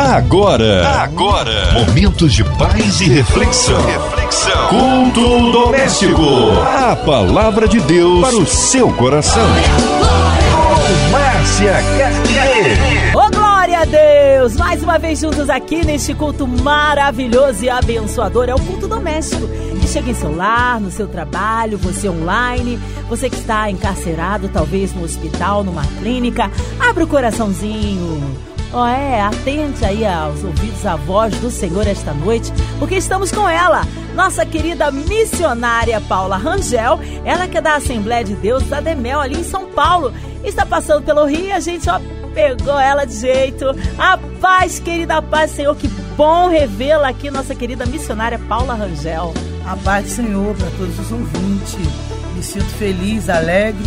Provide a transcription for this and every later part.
Agora, agora, momentos de paz e reflexão. Reflexão. Culto doméstico. A palavra de Deus para o seu coração. Com Márcia Cartier. Ô glória a Deus! Mais uma vez juntos aqui neste culto maravilhoso e abençoador. É o culto doméstico. Que chega em seu lar, no seu trabalho, você online, você que está encarcerado, talvez no hospital, numa clínica. Abre o coraçãozinho Ó, oh, é, atente aí aos ouvidos à voz do Senhor esta noite, porque estamos com ela, nossa querida missionária Paula Rangel, ela que é da Assembleia de Deus da Demel ali em São Paulo. Está passando pelo Rio, a gente, ó, pegou ela de jeito. A paz, querida paz, Senhor, que bom revê-la aqui, nossa querida missionária Paula Rangel. A paz do Senhor para todos os ouvintes. Me sinto feliz, alegre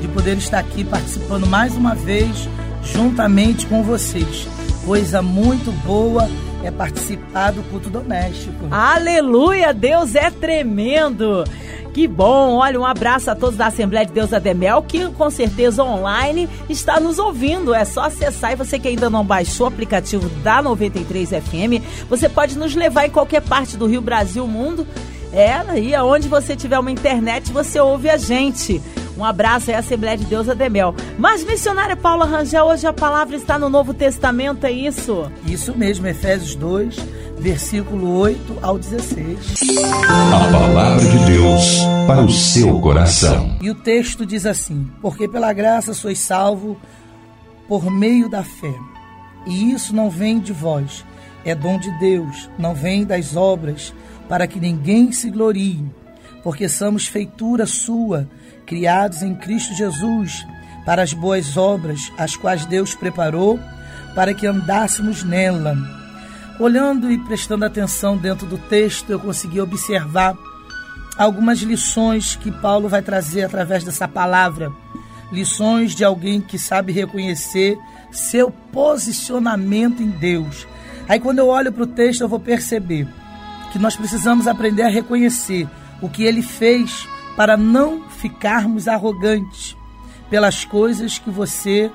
de poder estar aqui participando mais uma vez juntamente com vocês. Coisa muito boa é participar do culto doméstico. Aleluia! Deus é tremendo! Que bom! Olha, um abraço a todos da Assembleia de Deus Ademel, que com certeza online está nos ouvindo. É só acessar e você que ainda não baixou o aplicativo da 93 FM, você pode nos levar em qualquer parte do Rio, Brasil, mundo. É, aí aonde você tiver uma internet, você ouve a gente. Um abraço aí, Assembleia de Deus Ademel. Mas, missionária Paula Rangel, hoje a palavra está no Novo Testamento, é isso? Isso mesmo, Efésios 2, versículo 8 ao 16. A palavra de Deus para o seu coração. E o texto diz assim: Porque pela graça sois salvo por meio da fé. E isso não vem de vós, é dom de Deus, não vem das obras, para que ninguém se glorie, porque somos feitura sua criados em Cristo Jesus para as boas obras, as quais Deus preparou para que andássemos nela. Olhando e prestando atenção dentro do texto, eu consegui observar algumas lições que Paulo vai trazer através dessa palavra. Lições de alguém que sabe reconhecer seu posicionamento em Deus. Aí, quando eu olho para o texto, eu vou perceber que nós precisamos aprender a reconhecer o que ele fez para não ficarmos arrogantes pelas coisas que você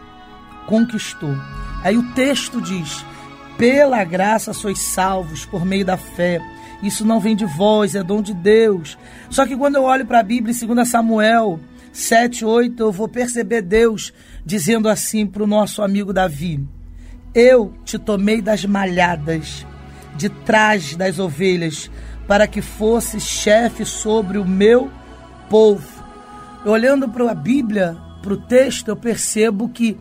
conquistou. Aí o texto diz: pela graça sois salvos por meio da fé. Isso não vem de vós, é dom de Deus. Só que quando eu olho para a Bíblia, 2 Samuel 7, 8, eu vou perceber Deus dizendo assim para o nosso amigo Davi: Eu te tomei das malhadas, de trás das ovelhas, para que fosses chefe sobre o meu povo. Olhando para a Bíblia, para o texto, eu percebo que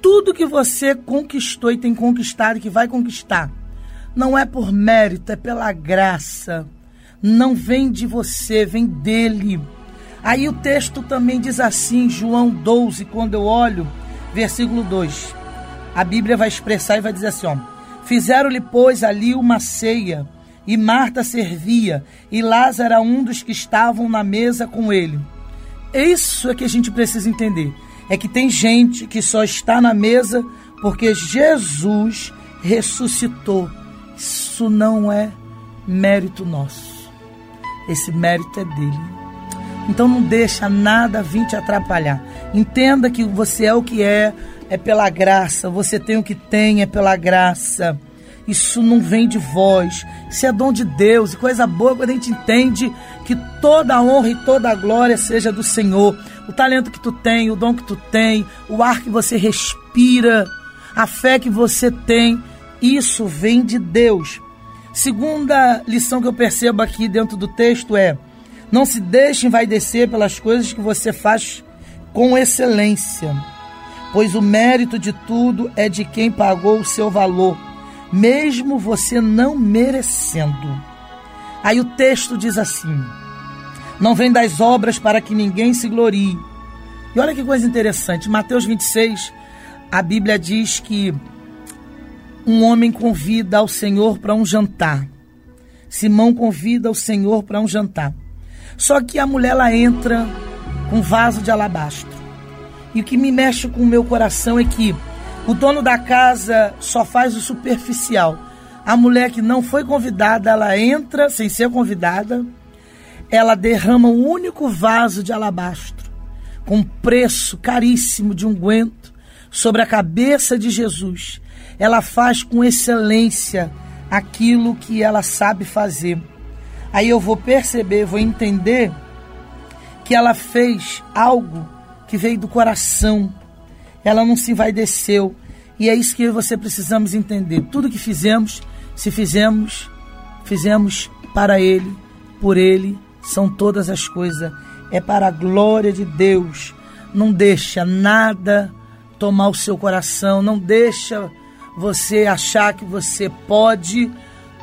tudo que você conquistou e tem conquistado e que vai conquistar, não é por mérito, é pela graça. Não vem de você, vem dele. Aí o texto também diz assim, João 12, quando eu olho, versículo 2. A Bíblia vai expressar e vai dizer assim: ó, Fizeram-lhe, pois, ali uma ceia e Marta servia, e Lázaro era um dos que estavam na mesa com ele. Isso é que a gente precisa entender. É que tem gente que só está na mesa porque Jesus ressuscitou. Isso não é mérito nosso. Esse mérito é dele. Então não deixa nada vir te atrapalhar. Entenda que você é o que é, é pela graça. Você tem o que tem, é pela graça. Isso não vem de vós, isso é dom de Deus. E coisa boa quando a gente entende que toda a honra e toda a glória seja do Senhor. O talento que tu tem, o dom que tu tem, o ar que você respira, a fé que você tem, isso vem de Deus. Segunda lição que eu percebo aqui dentro do texto é: não se deixe envaidecer pelas coisas que você faz com excelência, pois o mérito de tudo é de quem pagou o seu valor mesmo você não merecendo. Aí o texto diz assim: Não vem das obras para que ninguém se glorie. E olha que coisa interessante, Mateus 26, a Bíblia diz que um homem convida o Senhor para um jantar. Simão convida o Senhor para um jantar. Só que a mulher ela entra com um vaso de alabastro. E o que me mexe com o meu coração é que o dono da casa só faz o superficial. A mulher que não foi convidada, ela entra sem ser convidada, ela derrama um único vaso de alabastro, com preço caríssimo de unguento, sobre a cabeça de Jesus. ela faz com excelência aquilo que ela sabe fazer. Aí eu vou perceber, vou entender que ela fez algo que veio do coração. Ela não se envaideceu. E é isso que você precisamos entender. Tudo que fizemos, se fizemos, fizemos para Ele, por Ele, são todas as coisas. É para a glória de Deus. Não deixa nada tomar o seu coração, não deixa você achar que você pode,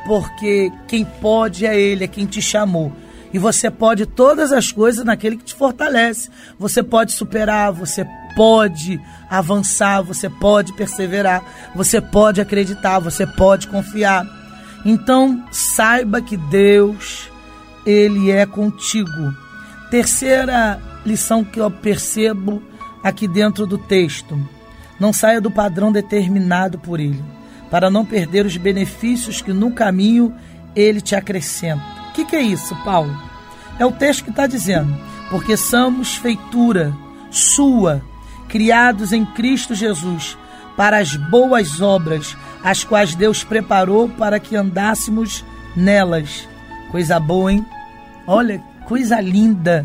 porque quem pode é Ele, é quem te chamou. E você pode todas as coisas naquele que te fortalece. Você pode superar, você pode avançar, você pode perseverar, você pode acreditar, você pode confiar. Então, saiba que Deus, Ele é contigo. Terceira lição que eu percebo aqui dentro do texto. Não saia do padrão determinado por Ele, para não perder os benefícios que no caminho Ele te acrescenta que, que é isso, Paulo? É o texto que está dizendo, porque somos feitura sua, criados em Cristo Jesus, para as boas obras, as quais Deus preparou para que andássemos nelas. Coisa boa, hein? Olha, coisa linda.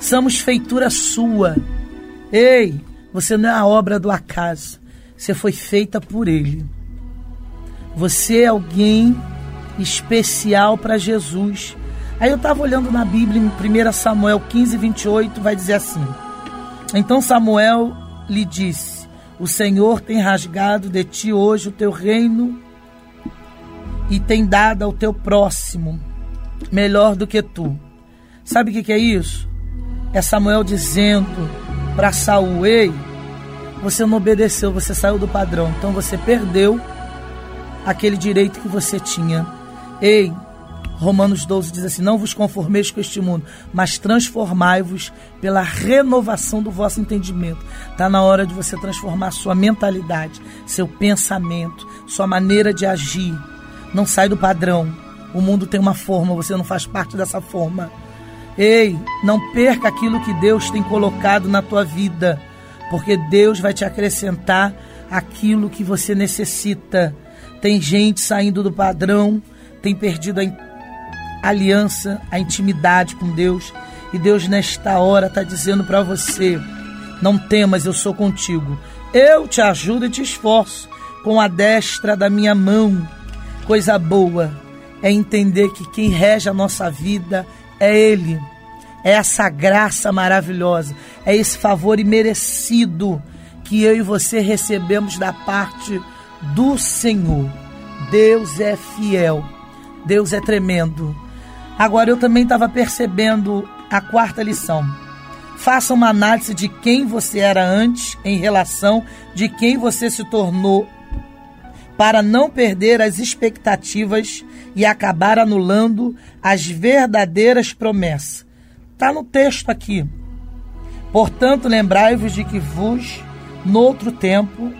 Somos feitura sua. Ei, você não é a obra do acaso. Você foi feita por Ele. Você é alguém especial para Jesus. Aí eu estava olhando na Bíblia, em 1 Samuel 15, 28, vai dizer assim: Então Samuel lhe disse: O Senhor tem rasgado de ti hoje o teu reino e tem dado ao teu próximo melhor do que tu. Sabe o que, é isso? É Samuel dizendo para Saul: Ei, você não obedeceu, você saiu do padrão, então você perdeu aquele direito que você tinha. Ei, Romanos 12 diz assim: Não vos conformeis com este mundo, mas transformai-vos pela renovação do vosso entendimento. Está na hora de você transformar sua mentalidade, seu pensamento, sua maneira de agir. Não sai do padrão. O mundo tem uma forma, você não faz parte dessa forma. Ei, não perca aquilo que Deus tem colocado na tua vida, porque Deus vai te acrescentar aquilo que você necessita. Tem gente saindo do padrão tem perdido a aliança, a intimidade com Deus. E Deus, nesta hora, está dizendo para você: não temas, eu sou contigo. Eu te ajudo e te esforço com a destra da minha mão. Coisa boa é entender que quem rege a nossa vida é Ele. É essa graça maravilhosa, é esse favor imerecido que eu e você recebemos da parte do Senhor. Deus é fiel. Deus é tremendo. Agora eu também estava percebendo a quarta lição. Faça uma análise de quem você era antes em relação de quem você se tornou para não perder as expectativas e acabar anulando as verdadeiras promessas. Está no texto aqui. Portanto, lembrai-vos de que vos, noutro tempo,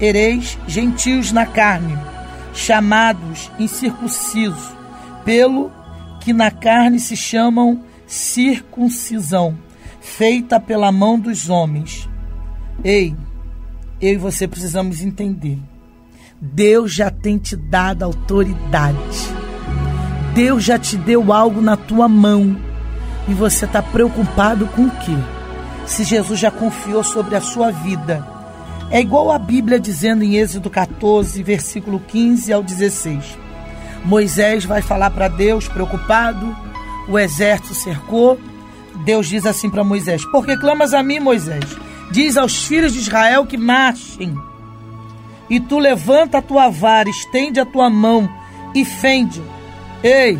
ereis gentios na carne, chamados incircuncisos, pelo que na carne se chamam circuncisão, feita pela mão dos homens. Ei, eu e você precisamos entender. Deus já tem te dado autoridade. Deus já te deu algo na tua mão. E você está preocupado com o quê? Se Jesus já confiou sobre a sua vida. É igual a Bíblia dizendo em Êxodo 14, versículo 15 ao 16. Moisés vai falar para Deus, preocupado, o exército cercou. Deus diz assim para Moisés: Por que clamas a mim, Moisés? Diz aos filhos de Israel que marchem. E tu levanta a tua vara, estende a tua mão e fende. Ei,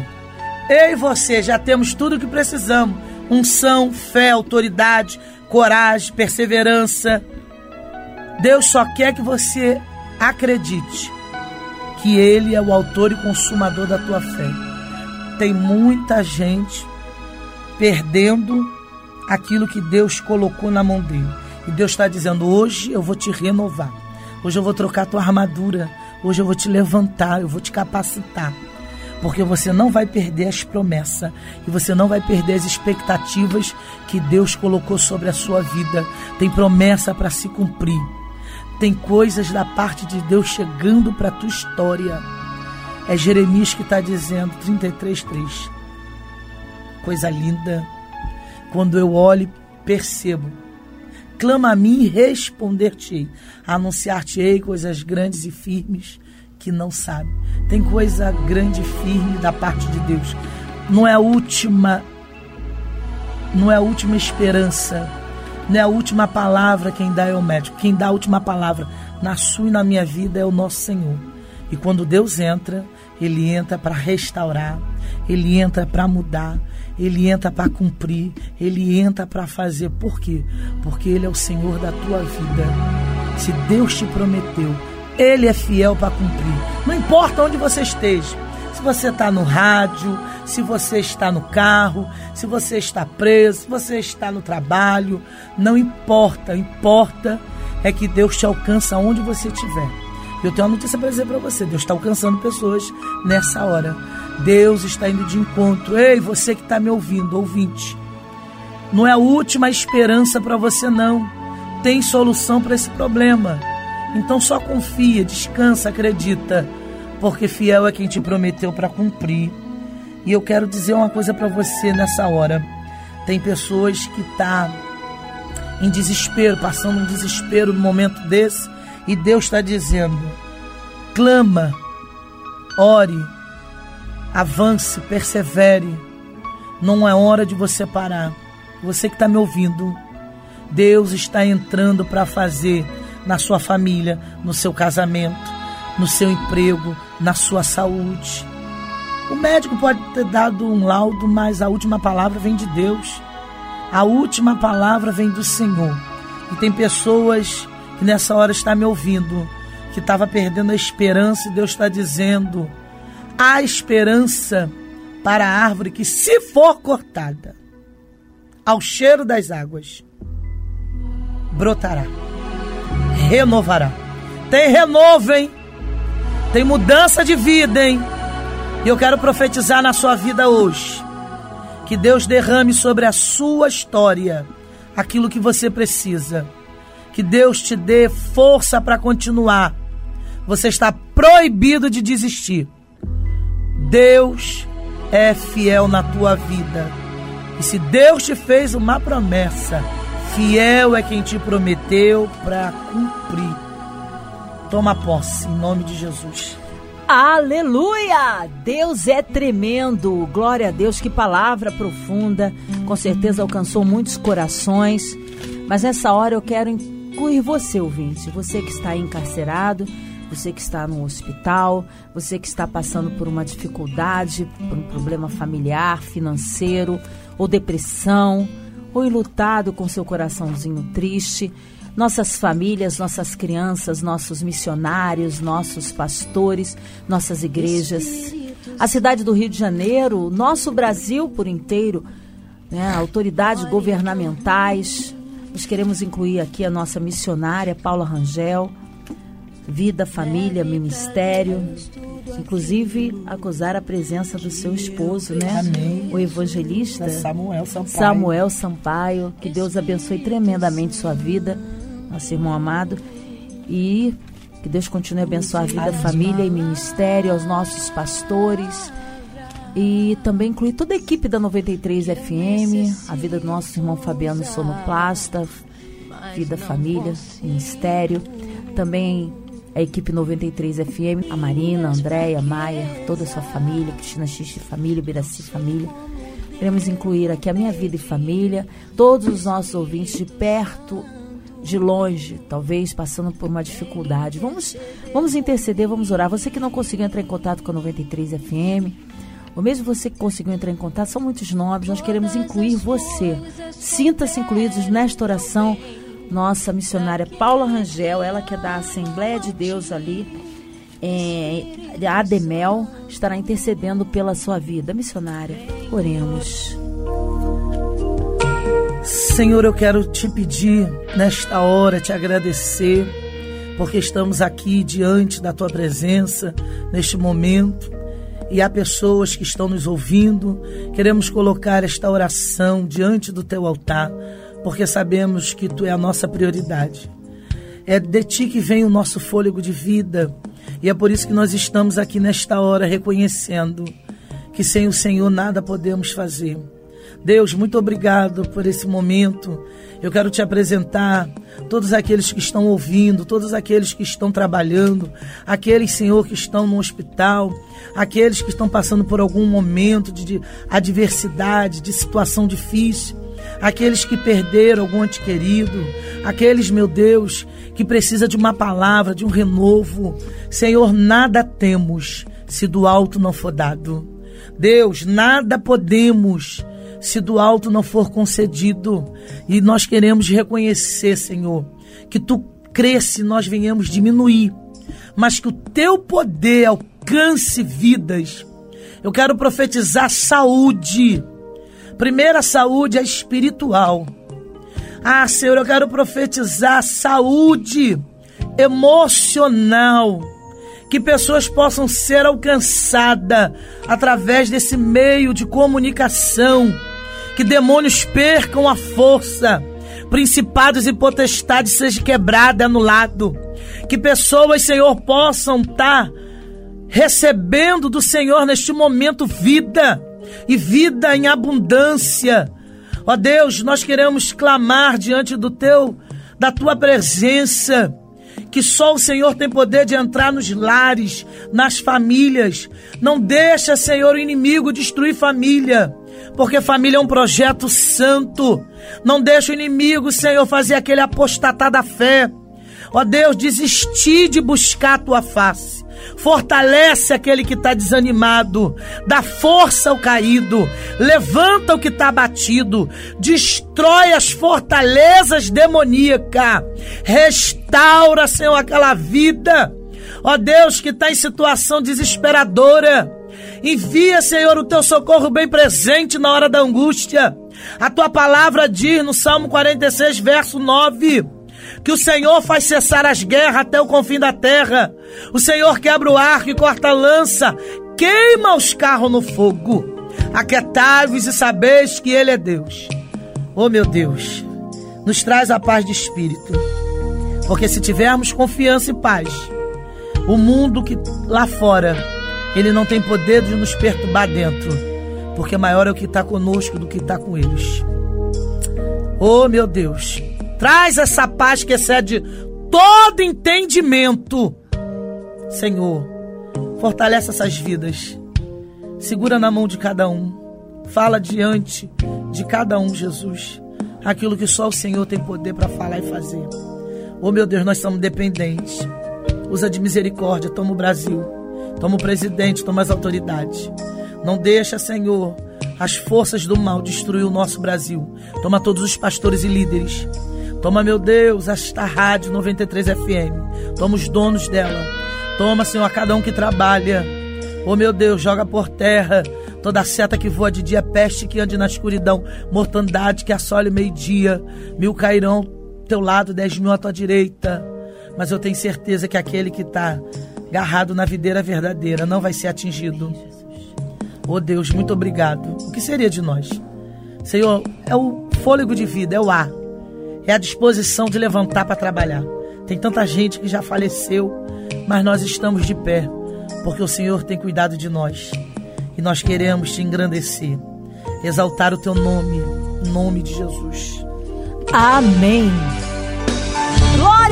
ei você, já temos tudo o que precisamos: unção, fé, autoridade, coragem, perseverança. Deus só quer que você acredite que Ele é o autor e consumador da tua fé. Tem muita gente perdendo aquilo que Deus colocou na mão dele. E Deus está dizendo: hoje eu vou te renovar, hoje eu vou trocar tua armadura, hoje eu vou te levantar, eu vou te capacitar. Porque você não vai perder as promessas e você não vai perder as expectativas que Deus colocou sobre a sua vida. Tem promessa para se cumprir Tem coisas da parte de Deus chegando para a tua história. É Jeremias que está dizendo, 33,3. Coisa linda. Quando eu olho, percebo. Clama a mim e responder-te-ei. Anunciar-te-ei coisas grandes e firmes que não sabe. Tem coisa grande e firme da parte de Deus. Não é a última não é a última esperança, não é a última palavra quem dá é o médico. Quem dá a última palavra na sua e na minha vida é o nosso Senhor. E quando Deus entra, ele entra para restaurar, ele entra para mudar, ele entra para cumprir, ele entra para fazer. Por quê? Porque ele é o Senhor da tua vida. Se Deus te prometeu, ele é fiel para cumprir. Não importa onde você esteja. Se você está no rádio, se você está no carro, se você está preso, se você está no trabalho, não importa. Importa é que Deus te alcança onde você estiver. Eu tenho uma notícia para dizer para você: Deus está alcançando pessoas nessa hora. Deus está indo de encontro. Ei, você que está me ouvindo, ouvinte. Não é a última esperança para você, não. Tem solução para esse problema. Então só confia, descansa, acredita, porque fiel é quem te prometeu para cumprir. E eu quero dizer uma coisa para você nessa hora. Tem pessoas que tá em desespero, passando um desespero no momento desse, e Deus está dizendo: clama, ore, avance, persevere. Não é hora de você parar. Você que está me ouvindo, Deus está entrando para fazer na sua família, no seu casamento, no seu emprego, na sua saúde. O médico pode ter dado um laudo, mas a última palavra vem de Deus. A última palavra vem do Senhor. E tem pessoas que nessa hora está me ouvindo, que estava perdendo a esperança, e Deus está dizendo: há esperança para a árvore que, se for cortada, ao cheiro das águas, brotará renovará. Tem renovo, hein? Tem mudança de vida, hein? E eu quero profetizar na sua vida hoje. Que Deus derrame sobre a sua história aquilo que você precisa. Que Deus te dê força para continuar. Você está proibido de desistir. Deus é fiel na tua vida. E se Deus te fez uma promessa, Fiel é quem te prometeu para cumprir. Toma posse em nome de Jesus. Aleluia! Deus é tremendo. Glória a Deus, que palavra profunda. Com certeza alcançou muitos corações. Mas nessa hora eu quero incluir você, ouvinte. Você que está encarcerado, você que está no hospital, você que está passando por uma dificuldade, por um problema familiar, financeiro ou depressão ou enlutado com seu coraçãozinho triste, nossas famílias, nossas crianças, nossos missionários, nossos pastores, nossas igrejas, a cidade do Rio de Janeiro, nosso Brasil por inteiro, né, autoridades governamentais. Nós queremos incluir aqui a nossa missionária Paula Rangel, vida, família, ministério, inclusive acusar a presença do seu esposo, né? Amém. O evangelista Samuel Sampaio. Samuel Sampaio. Que Deus abençoe tremendamente sua vida, nosso irmão amado. E que Deus continue a abençoar a vida, a família e ministério, aos nossos pastores. E também incluir toda a equipe da 93 FM, a vida do nosso irmão Fabiano Sonoplasta, vida, família, ministério. Também a equipe 93 FM, a Marina, a Andréia, Maia, toda a sua família, Cristina Xixi Família, Biraci Família. Queremos incluir aqui a minha vida e família, todos os nossos ouvintes de perto, de longe, talvez passando por uma dificuldade. Vamos, vamos interceder, vamos orar. Você que não conseguiu entrar em contato com a 93 FM, ou mesmo você que conseguiu entrar em contato, são muitos nomes, nós queremos incluir você. Sinta-se incluídos nesta oração nossa missionária Paula Rangel, ela que é da Assembleia de Deus ali, é, a Ademel, estará intercedendo pela sua vida. Missionária, oremos. Senhor, eu quero te pedir nesta hora, te agradecer, porque estamos aqui diante da tua presença, neste momento, e há pessoas que estão nos ouvindo. Queremos colocar esta oração diante do teu altar porque sabemos que tu é a nossa prioridade. É de ti que vem o nosso fôlego de vida. E é por isso que nós estamos aqui nesta hora reconhecendo que sem o Senhor nada podemos fazer. Deus, muito obrigado por esse momento. Eu quero te apresentar todos aqueles que estão ouvindo, todos aqueles que estão trabalhando, aqueles, Senhor, que estão no hospital, aqueles que estão passando por algum momento de adversidade, de situação difícil, aqueles que perderam algum ente querido, aqueles, meu Deus, que precisa de uma palavra, de um renovo. Senhor, nada temos se do alto não for dado. Deus, nada podemos se do alto não for concedido. E nós queremos reconhecer, Senhor, que tu cresce e nós venhamos diminuir, mas que o teu poder alcance vidas. Eu quero profetizar saúde. Primeira saúde é espiritual. Ah, Senhor, eu quero profetizar saúde emocional que pessoas possam ser alcançadas através desse meio de comunicação, que demônios percam a força, principados e potestades sejam quebrados, anulados, que pessoas, Senhor, possam estar recebendo do Senhor neste momento vida e vida em abundância. Ó Deus, nós queremos clamar diante do teu da tua presença que só o Senhor tem poder de entrar nos lares, nas famílias. Não deixa, Senhor, o inimigo destruir família, porque família é um projeto santo. Não deixa o inimigo, Senhor, fazer aquele apostatar da fé. Ó Deus, desistir de buscar a tua face. Fortalece aquele que está desanimado, dá força ao caído, levanta o que está abatido, destrói as fortalezas demoníacas, restaura, Senhor, aquela vida, ó Deus, que está em situação desesperadora. Envia, Senhor, o teu socorro bem presente na hora da angústia. A tua palavra diz no Salmo 46, verso 9 que o Senhor faz cessar as guerras até o confim da terra. O Senhor quebra o arco e corta a lança, queima os carros no fogo. Aquietai-vos e sabeis que Ele é Deus. Oh meu Deus, nos traz a paz de espírito. Porque se tivermos confiança e paz, o mundo que lá fora, ele não tem poder de nos perturbar dentro. Porque maior é o que está conosco do que está com eles. Oh meu Deus, Traz essa paz que excede todo entendimento. Senhor, fortalece essas vidas. Segura na mão de cada um. Fala diante de cada um, Jesus. Aquilo que só o Senhor tem poder para falar e fazer. Oh meu Deus, nós somos dependentes. Usa de misericórdia, toma o Brasil. Toma o presidente, toma as autoridades. Não deixa, Senhor, as forças do mal destruir o nosso Brasil. Toma todos os pastores e líderes. Toma, meu Deus, esta rádio 93 FM. Toma os donos dela. Toma, Senhor, a cada um que trabalha. Oh, meu Deus, joga por terra toda seta que voa de dia, peste que ande na escuridão, mortandade que assole meio-dia. Mil cairão ao teu lado, dez mil à tua direita. Mas eu tenho certeza que aquele que está agarrado na videira verdadeira não vai ser atingido. Oh Deus, muito obrigado. O que seria de nós? Senhor, é o fôlego de vida, é o ar é a disposição de levantar para trabalhar. Tem tanta gente que já faleceu, mas nós estamos de pé, porque o Senhor tem cuidado de nós. E nós queremos te engrandecer, exaltar o teu nome, em nome de Jesus. Amém.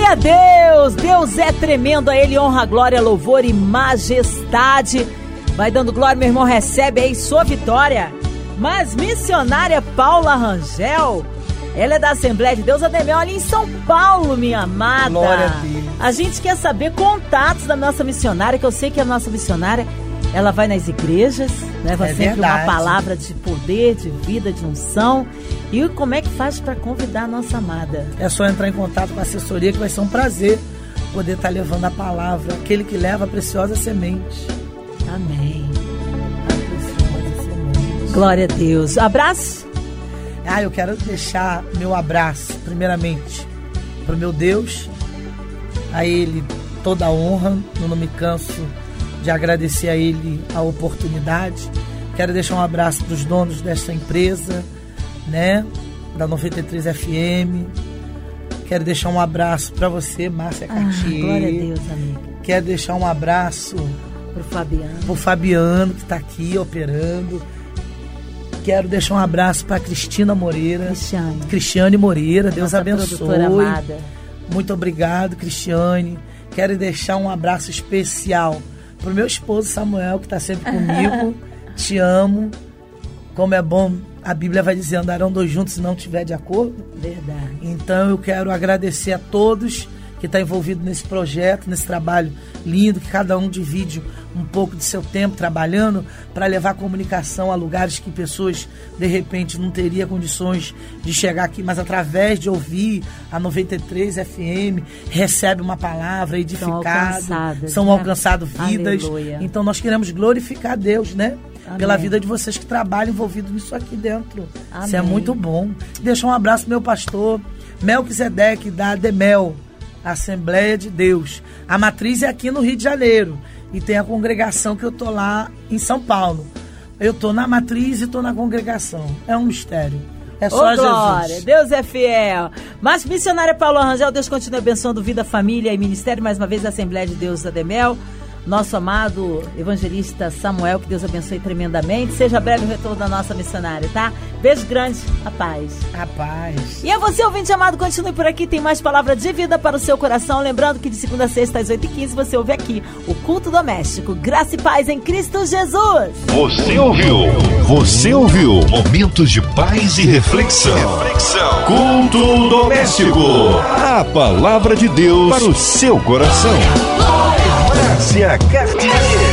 Glória a Deus! Deus é tremendo, a Ele honra, glória, louvor e majestade. Vai dando glória, meu irmão, recebe aí sua vitória. Mas missionária Paula Rangel ela é da Assembleia de Deus Ademel, ali em São Paulo, minha amada. Glória a Deus. A gente quer saber contatos da nossa missionária, que eu sei que a nossa missionária, ela vai nas igrejas, leva é sempre verdade. uma palavra de poder, de vida, de unção. E como é que faz para convidar a nossa amada? É só entrar em contato com a assessoria, que vai ser um prazer poder estar tá levando a palavra, aquele que leva a preciosa semente. Amém. A preciosa semente. Glória a Deus. Abraço. Ah, eu quero deixar meu abraço, primeiramente, para o meu Deus, a Ele toda a honra, eu não me canso de agradecer a Ele a oportunidade. Quero deixar um abraço para os donos desta empresa, né, da 93 FM. Quero deixar um abraço para você, Márcia Ah, Cartier. glória a Deus, amiga. Quero deixar um abraço Pro Fabiano. pro Fabiano, que está aqui operando. Quero deixar um abraço para Cristina Moreira. Cristiane. Cristiane Moreira, Deus nossa abençoe. amada. Muito obrigado, Cristiane. Quero deixar um abraço especial pro meu esposo Samuel, que está sempre comigo. Te amo. Como é bom, a Bíblia vai dizer, andarão dois juntos se não tiver de acordo. Verdade. Então eu quero agradecer a todos que estão envolvidos nesse projeto, nesse trabalho lindo, que cada um divide um pouco de seu tempo trabalhando para levar comunicação a lugares que pessoas de repente não teriam condições de chegar aqui, mas através de ouvir a 93 FM recebe uma palavra edificada, alcançadas, são né? alcançadas vidas. Aleluia. Então nós queremos glorificar Deus, né? Amém. Pela vida de vocês que trabalham envolvidos nisso aqui dentro. Isso é Amém. muito bom. Deixa um abraço pro meu pastor, Melquisedeque, da Demel, Assembleia de Deus. A matriz é aqui no Rio de Janeiro. E tem a congregação que eu tô lá em São Paulo. Eu tô na matriz e tô na congregação. É um mistério. É Ô, só glória, Jesus. Deus é fiel. Mas missionária Paulo Rangel, Deus continue abençoando vida, família e ministério, mais uma vez, da Assembleia de Deus da Demel. Nosso amado evangelista Samuel, que Deus abençoe tremendamente. Seja breve o retorno da nossa missionária, tá? Beijo grande, a paz. Rapaz. E a você, ouvinte amado, continue por aqui, tem mais palavra de vida para o seu coração. Lembrando que de segunda a sexta, às 8h15, você ouve aqui o Culto Doméstico. Graça e paz em Cristo Jesus. Você ouviu? Você ouviu? Momentos de paz e reflexão. Reflexão. Culto doméstico. A palavra de Deus para o seu coração. Márcia Cartier.